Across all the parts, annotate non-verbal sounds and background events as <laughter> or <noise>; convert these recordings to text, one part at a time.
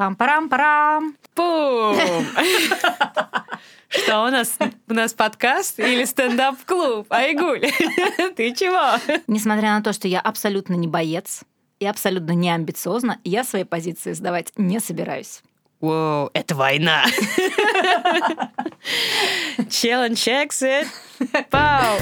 Пам-парам-парам. Пум! Что у нас? У нас подкаст или стендап-клуб? Айгуль, <laughs> ты чего? Несмотря на то, что я абсолютно не боец и абсолютно не амбициозна, я свои позиции сдавать не собираюсь. Воу, это война. <laughs> Challenge accepted. Пау!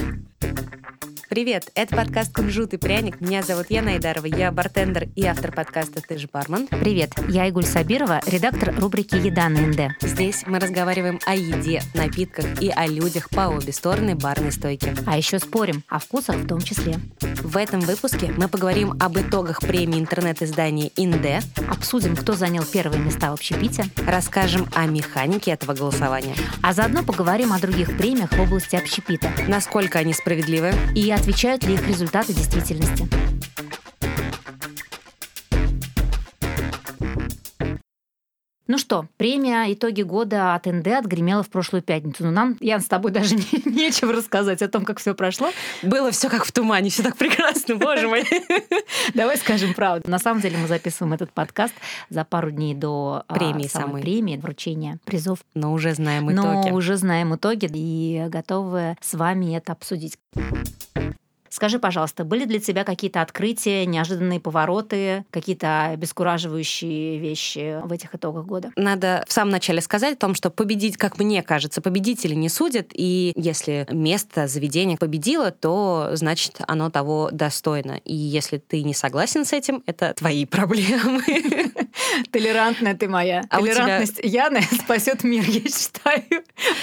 Привет, это подкаст «Кунжут и пряник». Меня зовут Яна Айдарова, я бартендер и автор подкаста «Ты же бармен». Привет, я Игуль Сабирова, редактор рубрики «Еда на НД». Здесь мы разговариваем о еде, напитках и о людях по обе стороны барной стойки. А еще спорим, о вкусах в том числе. В этом выпуске мы поговорим об итогах премии интернет-издания «Инде», Обсудим, кто занял первые места в общепите, расскажем о механике этого голосования, а заодно поговорим о других премиях в области общепита насколько они справедливы, и отвечают ли их результаты действительности. Ну что, премия «Итоги года» от НД отгремела в прошлую пятницу. Но нам, Ян, с тобой даже <laughs> не- нечего рассказать о том, как все прошло. Было все как в тумане, все так прекрасно, <laughs> боже мой. Давай скажем правду. На самом деле мы записываем этот подкаст за пару дней до а, Премии самой самой. премии, вручения призов. Но уже знаем Но итоги. уже знаем итоги и готовы с вами это обсудить. Скажи, пожалуйста, были для тебя какие-то открытия, неожиданные повороты, какие-то обескураживающие вещи в этих итогах года? Надо в самом начале сказать о том, что победить, как мне кажется, победители не судят, и если место, заведение победило, то значит оно того достойно. И если ты не согласен с этим, это твои <laughs> проблемы. Толерантная ты моя. А у тебя- Толерантность Яны <laughs> спасет мир, я считаю,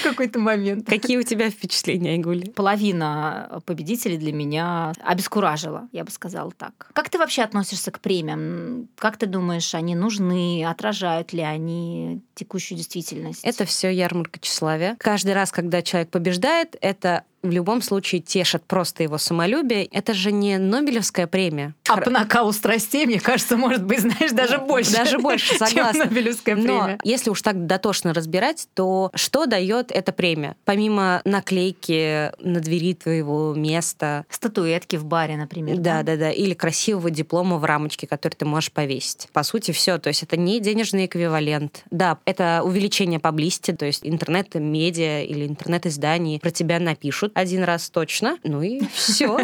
в какой-то момент. Какие у тебя впечатления, Айгули? Половина победителей для меня обескуражила, я бы сказала так. Как ты вообще относишься к премиям? Как ты думаешь, они нужны? Отражают ли они текущую действительность? Это все ярмарка тщеславия. Каждый раз, когда человек побеждает, это в любом случае тешит просто его самолюбие. Это же не Нобелевская премия. А по накалу страстей, мне кажется, может быть, знаешь, даже больше. Даже больше, чем согласна. Нобелевская Но премия. если уж так дотошно разбирать, то что дает эта премия? Помимо наклейки на двери твоего места, Статуэтки в баре, например. да, да, да, или красивого диплома в рамочке, который ты можешь повесить. По сути, все. То есть это не денежный эквивалент. Да, это увеличение паблисти, то есть интернет-медиа или интернет-изданий про тебя напишут один раз точно. Ну и <laughs> все.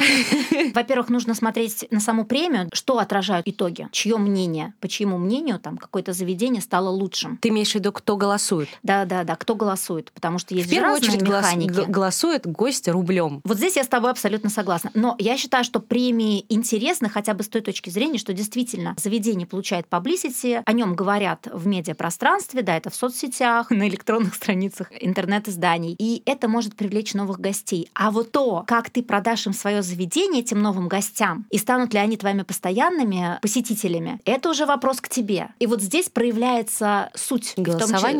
Во-первых, нужно смотреть на саму премию, что отражают итоги, чье мнение, по чьему мнению там какое-то заведение стало лучшим. Ты имеешь в виду, кто голосует? Да, да, да, кто голосует, потому что есть В первую очередь голос- механики. г- голосует гость рублем. Вот здесь я с тобой абсолютно согласна. Но я считаю, что премии интересны хотя бы с той точки зрения, что действительно заведение получает publicity, о нем говорят в медиапространстве, да, это в соцсетях, на электронных страницах интернет-изданий, и это может привлечь новых гостей. А вот то, как ты продашь им свое заведение этим новым гостям, и станут ли они твоими постоянными посетителями, это уже вопрос к тебе. И вот здесь проявляется суть в том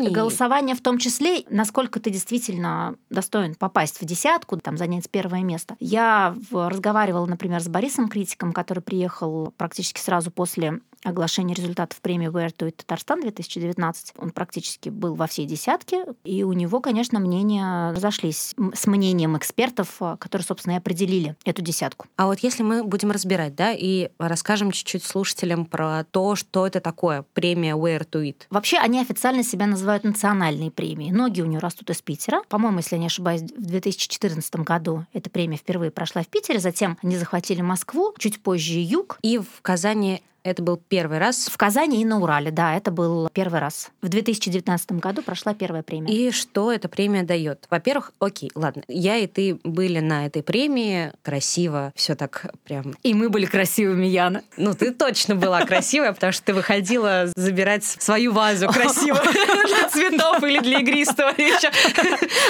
числе- Голосование. в том числе, насколько ты действительно достоин попасть в десятку, там занять первое место. Я в- разговаривала, например, с Борисом Критиком, который приехал практически сразу после оглашения результатов премии Where to It Татарстан 2019. Он практически был во всей десятке, и у него, конечно, мнения разошлись с мнением экспертов, а, которые, собственно, и определили эту десятку. А вот если мы будем разбирать, да, и расскажем чуть-чуть слушателям про то, что это такое премия Where to It. Вообще, они официально себя называют национальные премии. Ноги у нее растут из Питера. По-моему, если я не ошибаюсь, в 2014 году эта премия впервые прошла в Питере. Затем они захватили Москву, чуть позже Юг. И в Казани это был первый раз. В Казани и на Урале, да, это был первый раз. В 2019 году прошла первая премия. И что эта премия дает? Во-первых, окей, ладно, я и ты были на этой премии, красиво, все так прям. И мы были красивыми, Яна. Ну, ты точно была красивая, потому что ты выходила забирать свою вазу красиво <laughs> для цветов или для игристого.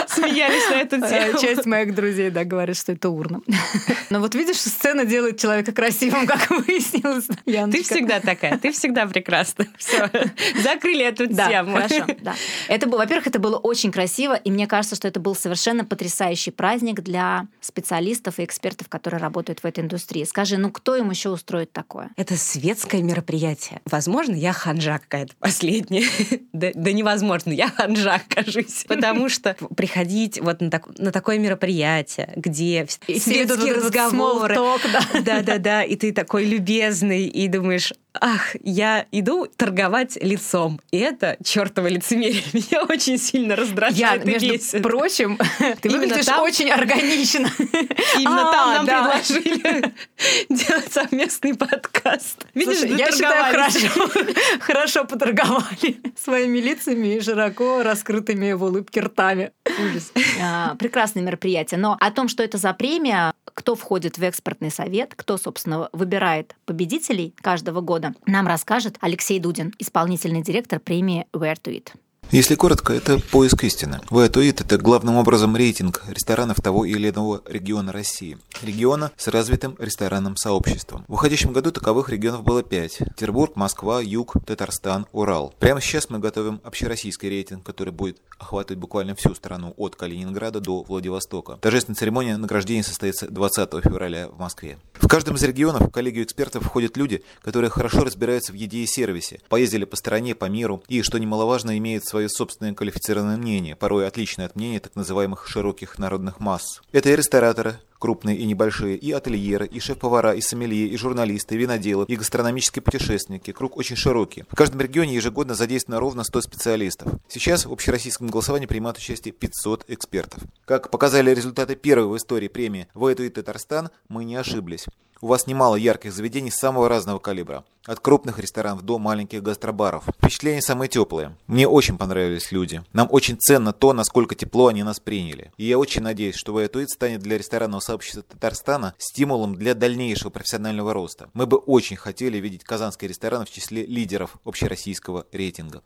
Смеялись на эту тему. Э, Часть моих друзей, да, говорит, что это урна. <laughs> Но вот видишь, сцена делает человека красивым, как выяснилось. Ты Всегда такая, ты всегда прекрасна. <laughs> Все, закрыли эту Да, тему. хорошо, да. Это было, во-первых, это было очень красиво, и мне кажется, что это был совершенно потрясающий праздник для специалистов и экспертов, которые работают в этой индустрии. Скажи, ну кто им еще устроит такое? Это светское мероприятие. Возможно, я ханжа какая-то последняя. <laughs> да, да невозможно, я ханжа, кажусь. <laughs> Потому что приходить вот на, так- на такое мероприятие, где светские разговоры. Да-да-да, и ты такой любезный, и думаешь, ах, я иду торговать лицом. И это чертово лицемерие <laughs> меня очень сильно раздражает я, между бесит. прочим, <laughs> ты выглядишь там... очень органично. Именно а, там нам да. предложили <laughs> <laughs> делать совместный подкаст. Видишь, Слушай, я считаю, хорошо, <laughs> хорошо поторговали своими лицами и широко раскрытыми в улыбке ртами. Ужас. А, прекрасное мероприятие. Но о том, что это за премия, кто входит в экспертный совет, кто, собственно, выбирает победителей каждого года, нам расскажет Алексей Дудин, исполнительный директор премии Where to Eat. Если коротко, это поиск истины. Вэтуит – это главным образом рейтинг ресторанов того или иного региона России. Региона с развитым ресторанным сообществом. В уходящем году таковых регионов было пять. Петербург, Москва, Юг, Татарстан, Урал. Прямо сейчас мы готовим общероссийский рейтинг, который будет охватывать буквально всю страну от Калининграда до Владивостока. Торжественная церемония награждения состоится 20 февраля в Москве. Каждом из регионов в коллегию экспертов входят люди, которые хорошо разбираются в еде и сервисе, поездили по стране, по миру и, что немаловажно, имеют свое собственное квалифицированное мнение, порой отличное от мнения так называемых широких народных масс. Это и рестораторы, крупные и небольшие, и ательеры, и шеф-повара, и сомелье, и журналисты, и виноделы, и гастрономические путешественники. Круг очень широкий. В каждом регионе ежегодно задействовано ровно 100 специалистов. Сейчас в общероссийском голосовании принимают участие 500 экспертов. Как показали результаты первой в истории премии «Воэту и Татарстан», мы не ошиблись. У вас немало ярких заведений самого разного калибра. От крупных ресторанов до маленьких гастробаров. Впечатления самые теплые. Мне очень понравились люди. Нам очень ценно то, насколько тепло они нас приняли. И я очень надеюсь, что Ваятуит станет для ресторанного сообщества Татарстана стимулом для дальнейшего профессионального роста. Мы бы очень хотели видеть казанские рестораны в числе лидеров общероссийского рейтинга.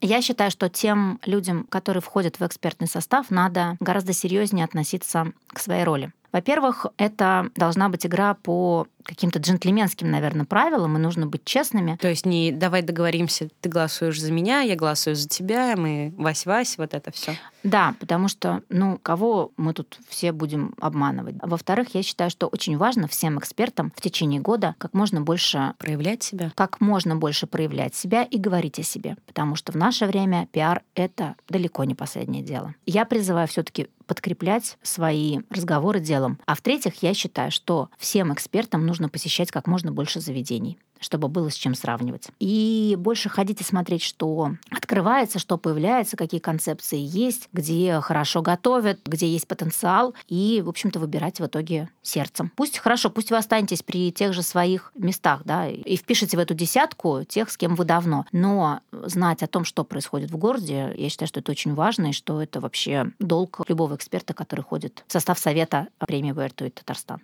Я считаю, что тем людям, которые входят в экспертный состав, надо гораздо серьезнее относиться к своей роли. Во-первых, это должна быть игра по каким-то джентльменским, наверное, правилам, и нужно быть честными. То есть не давай договоримся, ты голосуешь за меня, я голосую за тебя, мы вась-вась, вот это все. Да, потому что, ну, кого мы тут все будем обманывать? Во-вторых, я считаю, что очень важно всем экспертам в течение года как можно больше проявлять себя, как можно больше проявлять себя и говорить о себе, потому что в наше время пиар — это далеко не последнее дело. Я призываю все-таки подкреплять свои разговоры делом. А в-третьих, я считаю, что всем экспертам нужно посещать как можно больше заведений чтобы было с чем сравнивать. И больше ходить и смотреть, что открывается, что появляется, какие концепции есть, где хорошо готовят, где есть потенциал, и, в общем-то, выбирать в итоге сердцем. Пусть хорошо, пусть вы останетесь при тех же своих местах, да, и впишите в эту десятку тех, с кем вы давно. Но знать о том, что происходит в городе, я считаю, что это очень важно, и что это вообще долг любого эксперта, который ходит в состав совета премии Where to Eat Татарстан.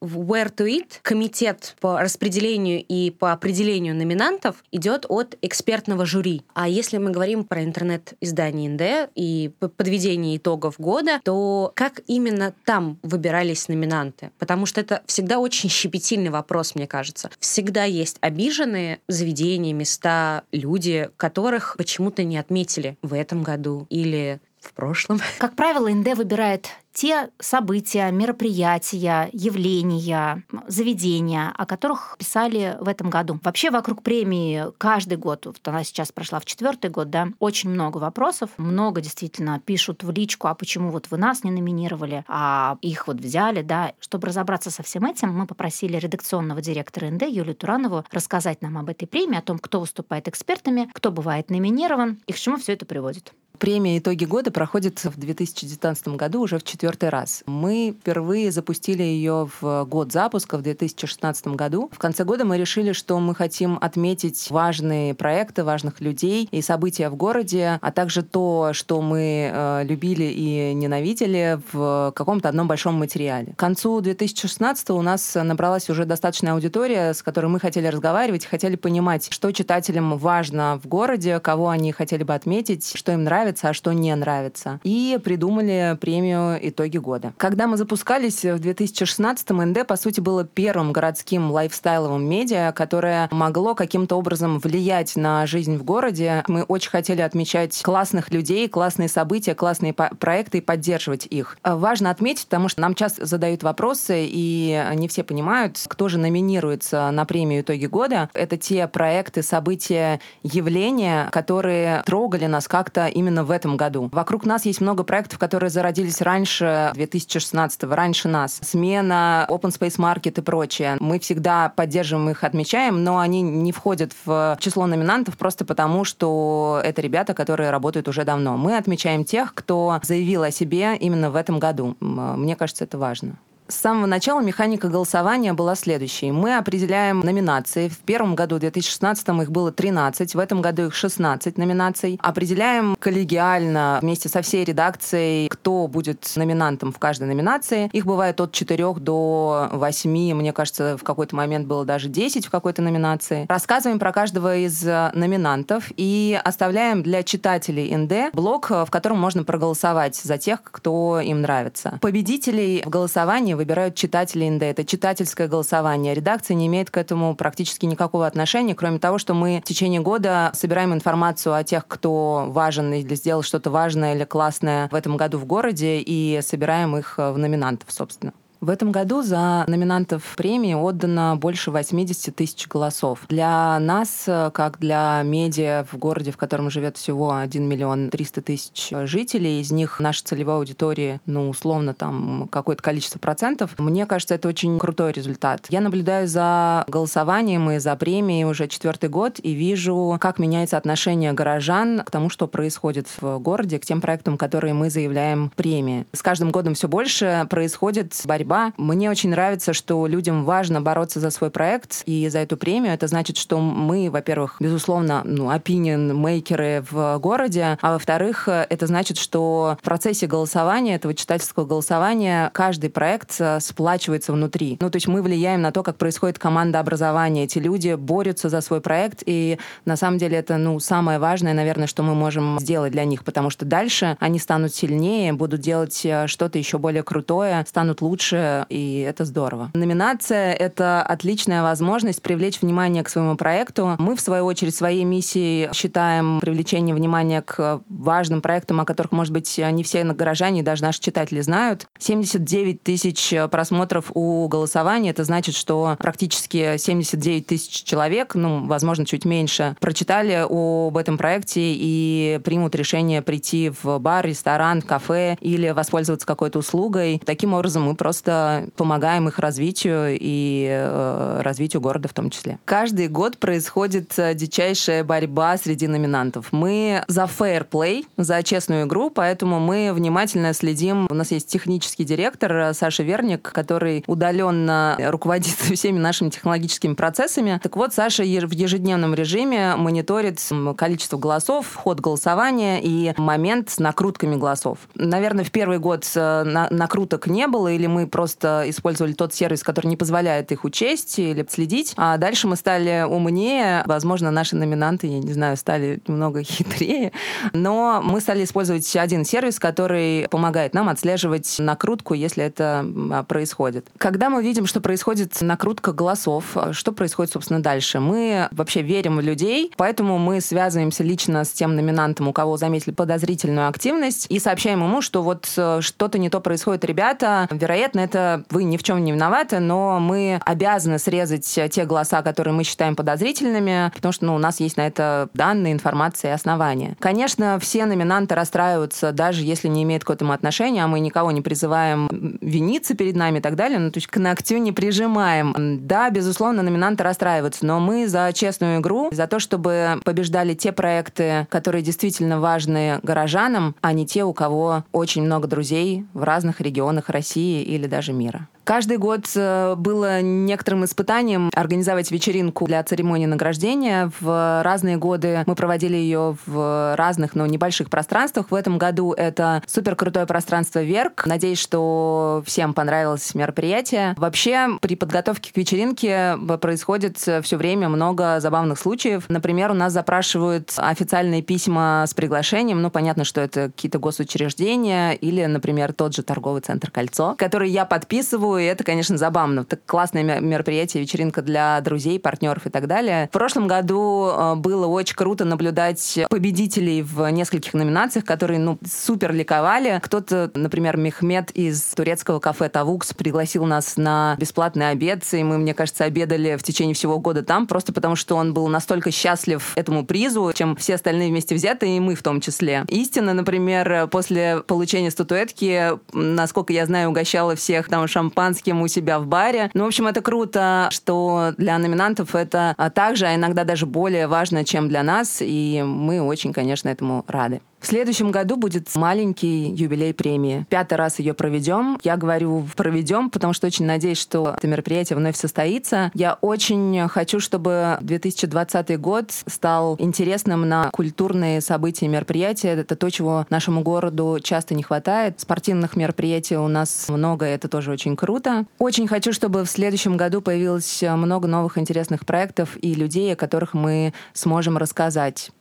В Where to Eat комитет по распределению и по определению номинантов идет от экспертного жюри. А если мы говорим про интернет-издание НД и подведение итогов года, то как именно там выбирались номинанты? Потому что это всегда очень щепетильный вопрос, мне кажется. Всегда есть обиженные заведения, места, люди, которых почему-то не отметили в этом году или в прошлом. Как правило, НД выбирает те события, мероприятия, явления, заведения, о которых писали в этом году. Вообще вокруг премии каждый год, вот она сейчас прошла в четвертый год, да, очень много вопросов, много действительно пишут в личку, а почему вот вы нас не номинировали, а их вот взяли, да. Чтобы разобраться со всем этим, мы попросили редакционного директора НД Юлию Туранову рассказать нам об этой премии, о том, кто выступает экспертами, кто бывает номинирован и к чему все это приводит. Премия «Итоги года» проходит в 2019 году уже в четвертый раз. Мы впервые запустили ее в год запуска, в 2016 году. В конце года мы решили, что мы хотим отметить важные проекты, важных людей и события в городе, а также то, что мы э, любили и ненавидели в каком-то одном большом материале. К концу 2016 у нас набралась уже достаточная аудитория, с которой мы хотели разговаривать, хотели понимать, что читателям важно в городе, кого они хотели бы отметить, что им нравится, а что не нравится. И придумали премию «Итоги года». Когда мы запускались в 2016-м, НД, по сути, было первым городским лайфстайловым медиа, которое могло каким-то образом влиять на жизнь в городе. Мы очень хотели отмечать классных людей, классные события, классные проекты и поддерживать их. Важно отметить, потому что нам часто задают вопросы, и не все понимают, кто же номинируется на премию «Итоги года». Это те проекты, события, явления, которые трогали нас как-то именно в этом году. Вокруг нас есть много проектов, которые зародились раньше 2016 раньше нас. Смена, Open Space Market и прочее. Мы всегда поддерживаем их, отмечаем, но они не входят в число номинантов просто потому, что это ребята, которые работают уже давно. Мы отмечаем тех, кто заявил о себе именно в этом году. Мне кажется, это важно. С самого начала механика голосования была следующей. Мы определяем номинации. В первом году, в 2016 их было 13, в этом году их 16 номинаций. Определяем коллегиально вместе со всей редакцией, кто будет номинантом в каждой номинации. Их бывает от 4 до 8, мне кажется, в какой-то момент было даже 10 в какой-то номинации. Рассказываем про каждого из номинантов и оставляем для читателей НД блок, в котором можно проголосовать за тех, кто им нравится. Победителей в голосовании выбирают читатели НД. Это читательское голосование. Редакция не имеет к этому практически никакого отношения, кроме того, что мы в течение года собираем информацию о тех, кто важен или сделал что-то важное или классное в этом году в городе, и собираем их в номинантов, собственно. В этом году за номинантов премии отдано больше 80 тысяч голосов. Для нас, как для медиа в городе, в котором живет всего 1 миллион 300 тысяч жителей, из них наша целевая аудитория, ну, условно, там какое-то количество процентов, мне кажется, это очень крутой результат. Я наблюдаю за голосованием и за премией уже четвертый год и вижу, как меняется отношение горожан к тому, что происходит в городе, к тем проектам, которые мы заявляем премии. С каждым годом все больше происходит борьба борьба. Мне очень нравится, что людям важно бороться за свой проект и за эту премию. Это значит, что мы, во-первых, безусловно, ну, opinion-мейкеры в городе, а во-вторых, это значит, что в процессе голосования, этого читательского голосования, каждый проект э, сплачивается внутри. Ну, то есть мы влияем на то, как происходит команда образования. Эти люди борются за свой проект, и на самом деле это, ну, самое важное, наверное, что мы можем сделать для них, потому что дальше они станут сильнее, будут делать э, что-то еще более крутое, станут лучше, лучше, и это здорово. Номинация — это отличная возможность привлечь внимание к своему проекту. Мы, в свою очередь, своей миссией считаем привлечение внимания к важным проектам, о которых, может быть, не все горожане даже наши читатели знают. 79 тысяч просмотров у голосования. Это значит, что практически 79 тысяч человек, ну, возможно, чуть меньше, прочитали об этом проекте и примут решение прийти в бар, ресторан, кафе или воспользоваться какой-то услугой. Таким образом, мы просто просто помогаем их развитию и э, развитию города в том числе. Каждый год происходит э, дичайшая борьба среди номинантов. Мы за fair play, за честную игру, поэтому мы внимательно следим. У нас есть технический директор э, Саша Верник, который удаленно руководит <laughs> всеми нашими технологическими процессами. Так вот, Саша в ежедневном режиме мониторит количество голосов, ход голосования и момент с накрутками голосов. Наверное, в первый год накруток не было, или мы просто использовали тот сервис, который не позволяет их учесть или следить. А дальше мы стали умнее. Возможно, наши номинанты, я не знаю, стали немного <laughs> хитрее. Но мы стали использовать один сервис, который помогает нам отслеживать накрутку, если это а, происходит. Когда мы видим, что происходит накрутка голосов, что происходит, собственно, дальше? Мы вообще верим в людей, поэтому мы связываемся лично с тем номинантом, у кого заметили подозрительную активность, и сообщаем ему, что вот э, что-то не то происходит, ребята, вероятно, это вы ни в чем не виноваты, но мы обязаны срезать те голоса, которые мы считаем подозрительными, потому что ну, у нас есть на это данные, информация и основания. Конечно, все номинанты расстраиваются, даже если не имеют к этому отношения, а мы никого не призываем виниться перед нами и так далее, ну, то есть к ногтю не прижимаем. Да, безусловно, номинанты расстраиваются, но мы за честную игру, за то, чтобы побеждали те проекты, которые действительно важны горожанам, а не те, у кого очень много друзей в разных регионах России или даже мира. Каждый год э, было некоторым испытанием организовать вечеринку для церемонии награждения. В разные годы мы проводили ее в разных, но небольших пространствах. В этом году это супер крутое пространство Верк. Надеюсь, что всем понравилось мероприятие. Вообще, при подготовке к вечеринке происходит все время много забавных случаев. Например, у нас запрашивают официальные письма с приглашением. Ну, понятно, что это какие-то госучреждения или, например, тот же торговый центр «Кольцо», который я подписываю и это, конечно, забавно. Так классное мероприятие, вечеринка для друзей, партнеров и так далее. В прошлом году э, было очень круто наблюдать победителей в нескольких номинациях, которые, ну, супер ликовали. Кто-то, например, Мехмед из турецкого кафе «Тавукс» пригласил нас на бесплатный обед, и мы, мне кажется, обедали в течение всего года там, просто потому что он был настолько счастлив этому призу, чем все остальные вместе взятые, и мы в том числе. Истина, например, после получения статуэтки, насколько я знаю, угощала всех там шампанским у себя в баре. Ну, в общем, это круто, что для номинантов это также, а иногда даже более важно, чем для нас, и мы очень, конечно, этому рады. В следующем году будет маленький юбилей премии. Пятый раз ее проведем. Я говорю проведем, потому что очень надеюсь, что это мероприятие вновь состоится. Я очень хочу, чтобы 2020 год стал интересным на культурные события и мероприятия. Это то, чего нашему городу часто не хватает. Спортивных мероприятий у нас много, и это тоже очень круто. Очень хочу, чтобы в следующем году появилось много новых интересных проектов и людей, о которых мы сможем рассказать.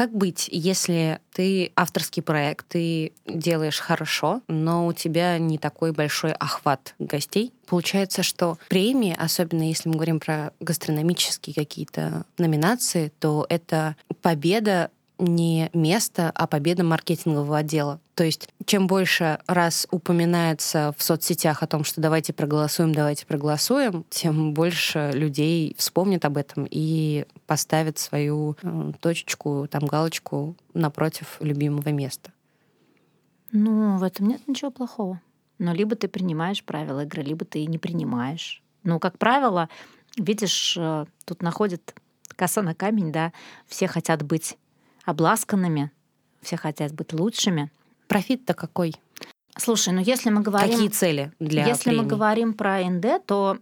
Как быть, если ты авторский проект, ты делаешь хорошо, но у тебя не такой большой охват гостей? Получается, что премии, особенно если мы говорим про гастрономические какие-то номинации, то это победа не место, а победа маркетингового отдела. То есть чем больше раз упоминается в соцсетях о том, что давайте проголосуем, давайте проголосуем, тем больше людей вспомнят об этом и поставят свою э, точечку, там галочку напротив любимого места. Ну, в этом нет ничего плохого. Но либо ты принимаешь правила игры, либо ты не принимаешь. Ну, как правило, видишь, э, тут находит коса на камень, да, все хотят быть обласканными, все хотят быть лучшими. Профит-то какой? Слушай, ну если мы говорим... Какие цели для Если премии? мы говорим про НД, то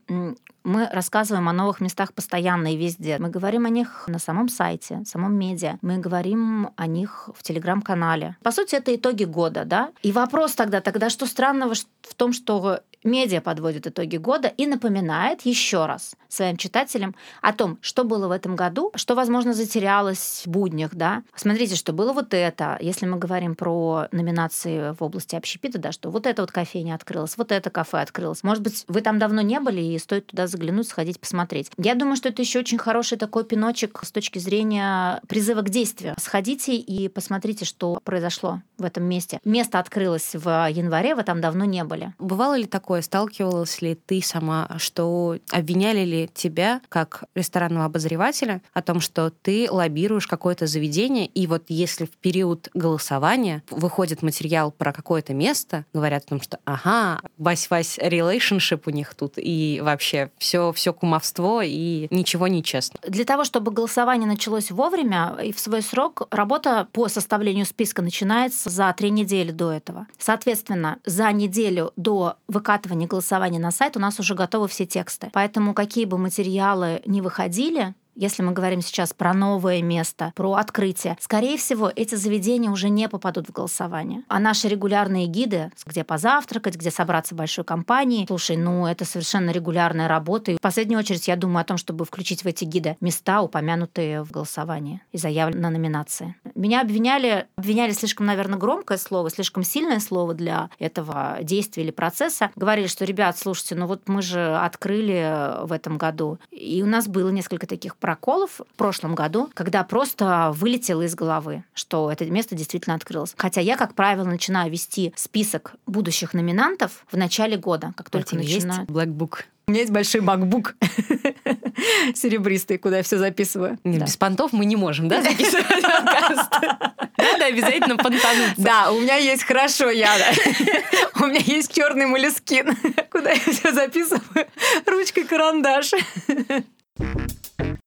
мы рассказываем о новых местах постоянно и везде. Мы говорим о них на самом сайте, самом медиа. Мы говорим о них в телеграм-канале. По сути, это итоги года, да? И вопрос тогда, тогда что странного в том, что медиа подводит итоги года и напоминает еще раз своим читателям о том, что было в этом году, что, возможно, затерялось в буднях, да. Смотрите, что было вот это. Если мы говорим про номинации в области общепита, да, что вот эта вот кофейня открылась, вот это кафе открылось. Может быть, вы там давно не были, и стоит туда заглянуть, сходить, посмотреть. Я думаю, что это еще очень хороший такой пиночек с точки зрения призыва к действию. Сходите и посмотрите, что произошло в этом месте. Место открылось в январе, вы там давно не были. Бывало ли такое, сталкивалась ли ты сама, что обвиняли ли тебя как ресторанного обозревателя о том, что ты лоббируешь какое-то заведение, и вот если в период голосования выходит материал про какое-то место, говорят о том, что ага, вась-вась relationship у них тут, и вообще все, все кумовство, и ничего не честно. Для того, чтобы голосование началось вовремя и в свой срок, работа по составлению списка начинается за три недели до этого. Соответственно, за неделю до выкатывания голосования на сайт у нас уже готовы все тексты. Поэтому какие бы материалы не выходили, если мы говорим сейчас про новое место, про открытие, скорее всего, эти заведения уже не попадут в голосование. А наши регулярные гиды, где позавтракать, где собраться большой компанией, слушай, ну это совершенно регулярная работа. И в последнюю очередь я думаю о том, чтобы включить в эти гиды места, упомянутые в голосовании и заявлены на номинации. Меня обвиняли, обвиняли слишком, наверное, громкое слово, слишком сильное слово для этого действия или процесса. Говорили, что, ребят, слушайте, ну вот мы же открыли в этом году, и у нас было несколько таких проколов в прошлом году, когда просто вылетело из головы, что это место действительно открылось. Хотя я, как правило, начинаю вести список будущих номинантов в начале года, как только начинаю. Есть Black Book. У меня есть большой MacBook <laughs> серебристый, куда я все записываю. Нет, да. без понтов мы не можем, да, записывать подкаст? <laughs> Надо обязательно понтануться. Да, у меня есть хорошо, я. <laughs> У меня есть черный молескин, куда я все записываю ручкой карандаш.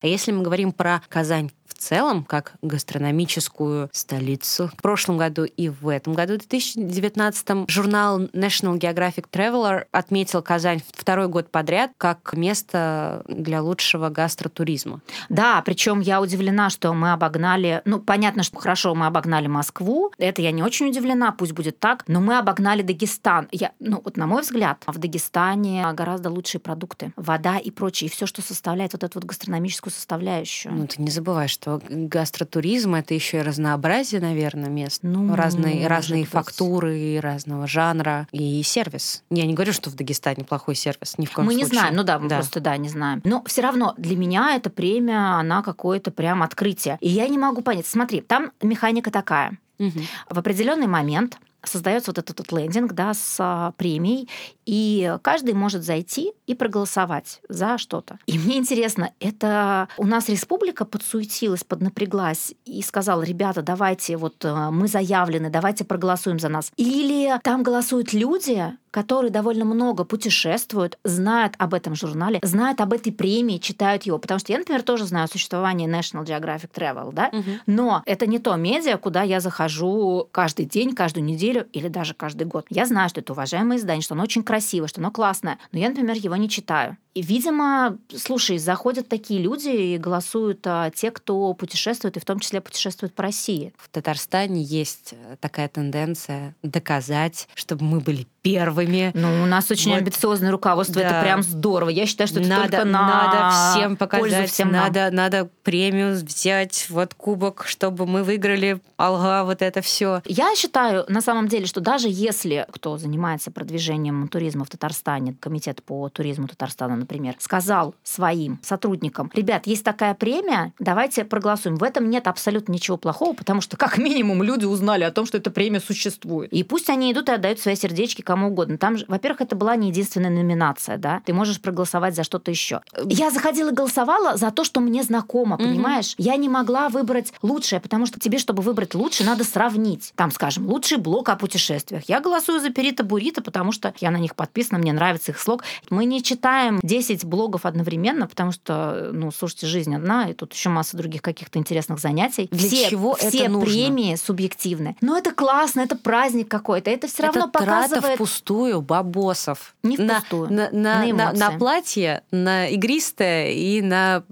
А если мы говорим про Казань целом, как гастрономическую столицу. В прошлом году и в этом году, в 2019, журнал National Geographic Traveler отметил Казань второй год подряд как место для лучшего гастротуризма. Да, причем я удивлена, что мы обогнали, ну, понятно, что хорошо, мы обогнали Москву, это я не очень удивлена, пусть будет так, но мы обогнали Дагестан. Я, ну, вот на мой взгляд, в Дагестане гораздо лучшие продукты, вода и прочее, и все, что составляет вот эту вот гастрономическую составляющую. Ну, ты не забывай, что что гастротуризм это еще и разнообразие, наверное, мест. Ну, разные, разные быть. фактуры, разного жанра и сервис. Я не говорю, что в Дагестане плохой сервис, ни в коем мы случае. не знаем, ну да, мы просто да, не знаем. Но все равно для меня эта премия, она какое-то прям открытие. И я не могу понять. Смотри, там механика такая. Мгм. В определенный момент создается вот этот вот лендинг да, с а, премией, и каждый может зайти и проголосовать за что-то. И мне интересно, это у нас республика подсуетилась, поднапряглась и сказала, ребята, давайте, вот э, мы заявлены, давайте проголосуем за нас. Или там голосуют люди, которые довольно много путешествуют, знают об этом журнале, знают об этой премии, читают его. Потому что я, например, тоже знаю существование National Geographic Travel, да, Мгм. но это не то медиа, куда я захожу каждый день, каждую неделю или даже каждый год. Я знаю, что это уважаемое издание, что оно очень красивое, что оно классное, но я, например, его не читаю. И, видимо, слушай, заходят такие люди и голосуют а, те, кто путешествует, и в том числе путешествует по России. В Татарстане есть э, такая тенденция доказать, чтобы мы были первыми. Ну, у нас очень Вот. амбициозное руководство, это Да. прям здорово. Я считаю, что это надо, только на надо всем показать, всем нам. надо, надо премию взять, вот кубок, чтобы мы выиграли, алга, вот это все. Я считаю, на самом деле, что даже если кто занимается продвижением туризма в Татарстане, комитет по туризму Татарстана, например, сказал своим сотрудникам, ребят, есть такая премия, давайте проголосуем. В этом нет абсолютно ничего плохого, потому что как минимум люди узнали о том, что эта премия существует. И пусть они идут и отдают свои сердечки кому угодно. Там же, во-первых, это была не единственная номинация, да, ты можешь проголосовать за что-то еще. Я заходила и голосовала за то, что мне знакомо, Мгм. понимаешь? Я не могла выбрать лучшее, потому что тебе, чтобы выбрать лучше, надо сравнить. Там, скажем, лучший блог о путешествиях. Я голосую за Перита Бурита, потому что я на них подписана, мне нравится их слог. Мы не читаем 10 блогов одновременно, потому что, ну, слушайте, жизнь одна, и тут еще масса других каких-то интересных занятий. Для все, чего это все нужно? премии субъективны. Но это классно, это праздник какой-то. Это все равно это трата показывает... впустую бабосов. Не впустую, На, на, на на, на платье, на игристое и на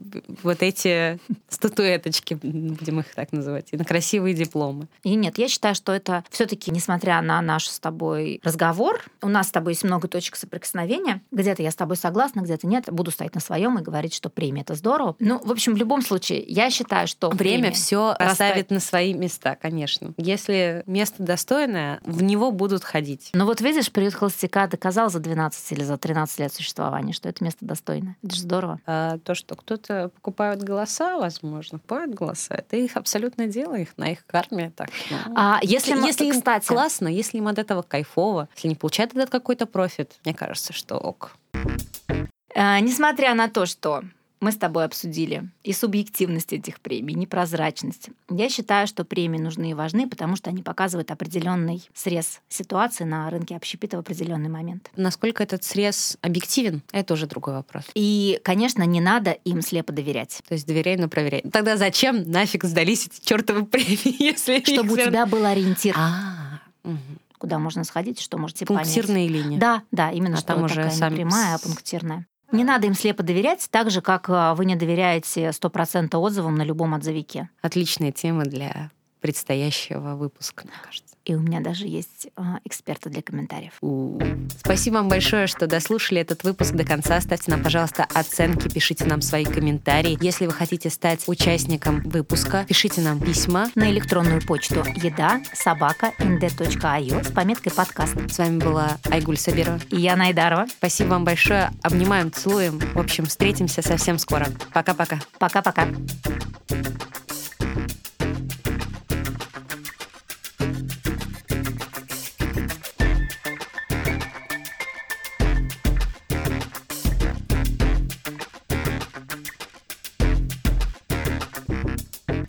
вот эти <laughs> статуэточки, будем их так называть, и на красивые дипломы. И нет, я считаю, что это все-таки, несмотря на наш с тобой разговор, у нас с тобой есть много точек соприкосновения. Где-то я с тобой согласна, где-то нет. Буду стоять на своем и говорить, что премия это здорово. Ну, в общем, в любом случае, я считаю, что Время все расставит- на свои места, конечно. Если место достойное, в него будут ходить. Ну вот видишь, приют холостяка доказал за 12 или за 13 лет существования, что это место достойно. Это же здорово. А то, что кто-то покупает голоса, возможно, покупает голоса, это их абсолютное дело, их на их карме. Так, ну, А если, если им кстати, классно, если им от этого кайфово, если не получают этот какой-то профит, мне кажется, что ок. А, Несмотря на то, что мы с тобой обсудили и субъективность этих премий, и непрозрачность, я считаю, что премии нужны и важны, потому что они показывают определенный срез ситуации на рынке общепита в определенный момент. Насколько этот срез объективен, это уже другой вопрос. И, конечно, не надо им слепо доверять. То есть доверяй, но проверяй. Тогда зачем нафиг сдались эти чертовы премии, <laughs> если Чтобы у тебя был ориентир, А, мгм. куда можно сходить, что можете понять. пунктирные линии. Да, да, именно что там уже такая сами не прямая, а пунктирная. Не надо им слепо доверять, так же, как а, вы не доверяете 100% отзывам на любом отзывике. Отличная тема для предстоящего выпуска, мне кажется. И у меня даже есть а, эксперты для комментариев. У. Спасибо вам большое, что дослушали этот выпуск до конца. Ставьте нам, пожалуйста, оценки, пишите нам свои комментарии. Если вы хотите стать участником выпуска, пишите нам письма. На электронную почту еда собака nd.io с пометкой подкаст. С вами была Айгуль Сабирова. И я Найдарова. Спасибо вам большое. Обнимаем, целуем. В общем, встретимся совсем скоро. Пока-пока. Пока-пока.